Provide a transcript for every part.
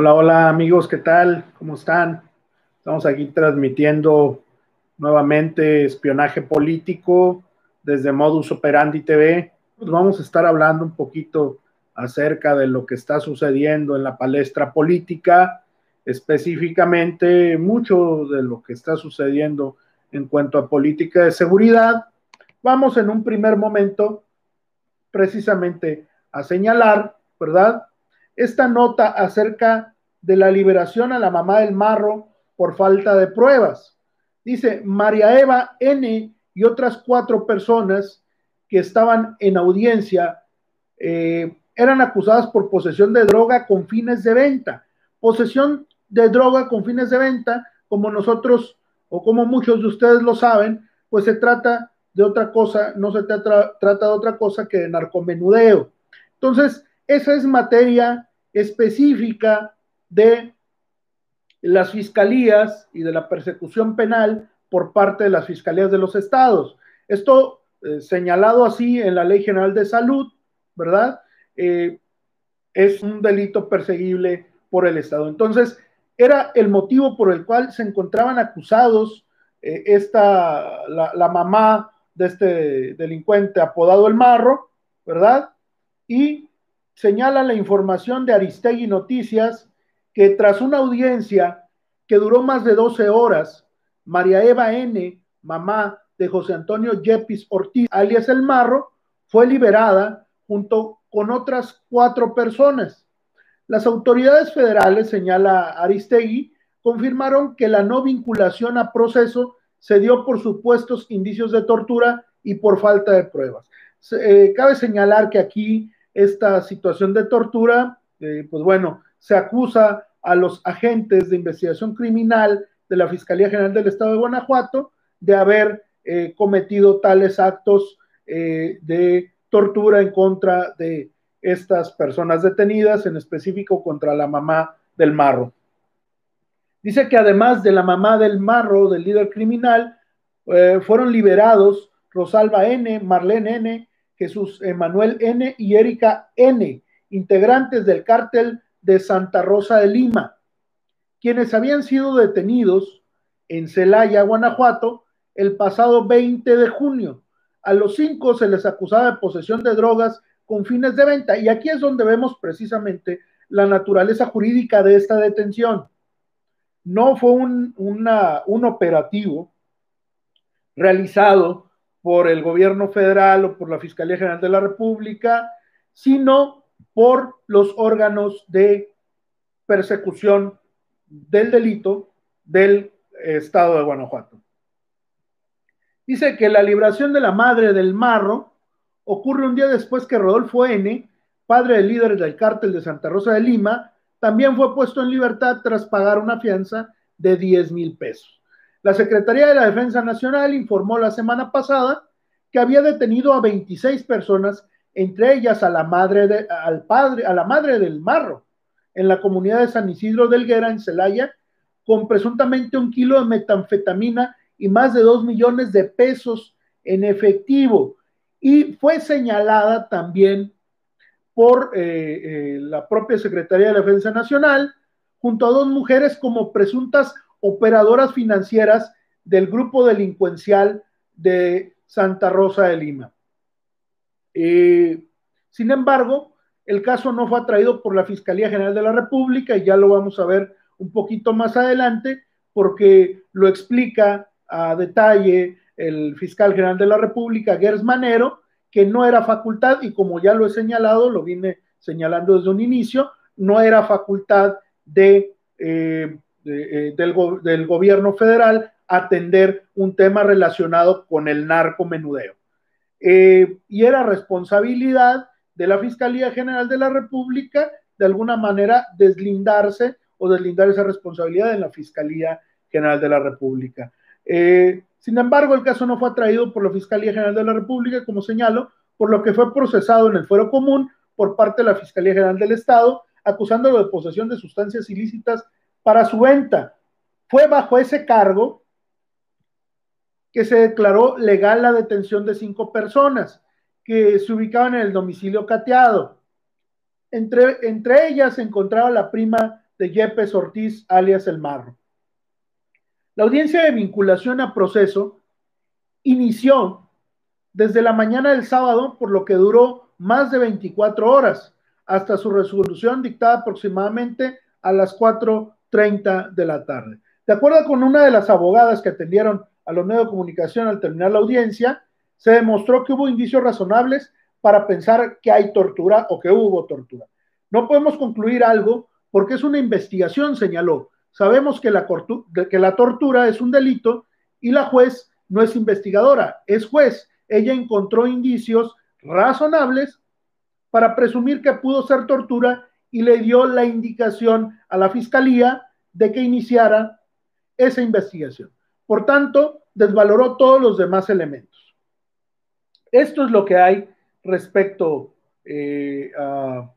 Hola, hola amigos, ¿qué tal? ¿Cómo están? Estamos aquí transmitiendo nuevamente espionaje político desde Modus Operandi TV. Pues vamos a estar hablando un poquito acerca de lo que está sucediendo en la palestra política, específicamente mucho de lo que está sucediendo en cuanto a política de seguridad. Vamos en un primer momento precisamente a señalar, ¿verdad? Esta nota acerca de la liberación a la mamá del marro por falta de pruebas. Dice, María Eva N y otras cuatro personas que estaban en audiencia eh, eran acusadas por posesión de droga con fines de venta. Posesión de droga con fines de venta, como nosotros o como muchos de ustedes lo saben, pues se trata de otra cosa, no se trata, trata de otra cosa que de narcomenudeo. Entonces, esa es materia específica de las fiscalías y de la persecución penal por parte de las fiscalías de los estados. Esto eh, señalado así en la Ley General de Salud, ¿verdad? Eh, es un delito perseguible por el Estado. Entonces, era el motivo por el cual se encontraban acusados eh, esta, la, la, mamá de este delincuente apodado el Marro, ¿verdad? Y señala la información de Aristegui Noticias que tras una audiencia que duró más de 12 horas, María Eva N., mamá de José Antonio Yepis Ortiz, alias El Marro, fue liberada junto con otras cuatro personas. Las autoridades federales, señala Aristegui, confirmaron que la no vinculación a proceso se dio por supuestos indicios de tortura y por falta de pruebas. Eh, cabe señalar que aquí esta situación de tortura, eh, pues bueno, se acusa a los agentes de investigación criminal de la Fiscalía General del Estado de Guanajuato de haber eh, cometido tales actos eh, de tortura en contra de estas personas detenidas, en específico contra la mamá del Marro. Dice que además de la mamá del Marro, del líder criminal, fueron liberados Rosalba N., Marlene N., Jesús Emanuel N. y Erika N., integrantes del cártel de Santa Rosa de Lima, quienes habían sido detenidos en Celaya, Guanajuato, el pasado 20 de junio. A los cinco se les acusaba de posesión de drogas con fines de venta. Y aquí es donde vemos precisamente la naturaleza jurídica de esta detención. No fue un, un operativo realizado por el gobierno federal o por la Fiscalía General de la República, sino por los órganos de persecución del delito del estado de Guanajuato. Dice que la liberación de la madre del marro ocurre un día después que Rodolfo N., padre del líder del cártel de Santa Rosa de Lima, también fue puesto en libertad tras pagar una fianza de 10 mil pesos. La Secretaría de la Defensa Nacional informó la semana pasada que había detenido a 26 personas, entre ellas a la madre de, al padre, a la madre del marro, en la comunidad de San Isidro del Guera, en Celaya, con presuntamente un kilo de metanfetamina y más de dos millones de pesos en efectivo. Y fue señalada también por eh, eh, la propia Secretaría de la Defensa Nacional, junto a dos mujeres como presuntas operadoras financieras del grupo delincuencial de Santa Rosa de Lima. Eh, sin embargo, el caso no fue atraído por la Fiscalía General de la República y ya lo vamos a ver un poquito más adelante porque lo explica a detalle el fiscal general de la República, Gers Manero, que no era facultad y como ya lo he señalado, lo vine señalando desde un inicio, no era facultad de eh, eh, del, gobierno federal atender un tema relacionado con el narcomenudeo. Eh, y era responsabilidad de la Fiscalía General de la República de alguna manera deslindarse o deslindar esa responsabilidad en la Fiscalía General de la República. Eh, sin embargo, el caso no fue atraído por la Fiscalía General de la República, como señalo, por lo que fue procesado en el fuero común por parte de la Fiscalía General del Estado, acusándolo de posesión de sustancias ilícitas para su venta. Fue bajo ese cargo que se declaró legal la detención de cinco personas que se ubicaban en el domicilio cateado. Entre, entre ellas se encontraba la prima de Yepes Ortiz, alias El Marro. La audiencia de vinculación a proceso inició desde la mañana del sábado, por lo que duró más de 24 horas, hasta su resolución dictada aproximadamente a las 4.30 de la tarde. De acuerdo con una de las abogadas que atendieron a los medios de comunicación al terminar la audiencia, se demostró que hubo indicios razonables para pensar que hay tortura o que hubo tortura. No podemos concluir algo porque es una investigación, señaló. Sabemos que la, que la tortura es un delito y la juez no es investigadora, es juez. Ella encontró indicios razonables para presumir que pudo ser tortura y le dio la indicación a la fiscalía de que iniciara esa investigación. Por tanto, desvaloró todos los demás elementos. Esto es lo que hay respecto eh, a,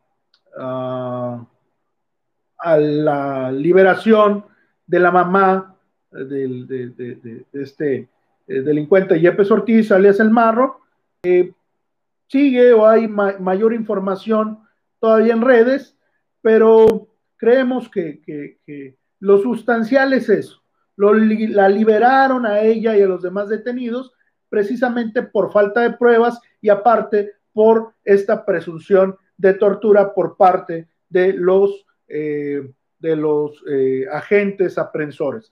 la liberación de la mamá de, este eh, delincuente Yepes Ortiz, alias El Marro. sigue o hay mayor información todavía en redes, pero creemos que, lo sustancial es eso. la liberaron a ella y a los demás detenidos precisamente por falta de pruebas y aparte por esta presunción de tortura por parte de los, eh, de los eh, agentes aprensores.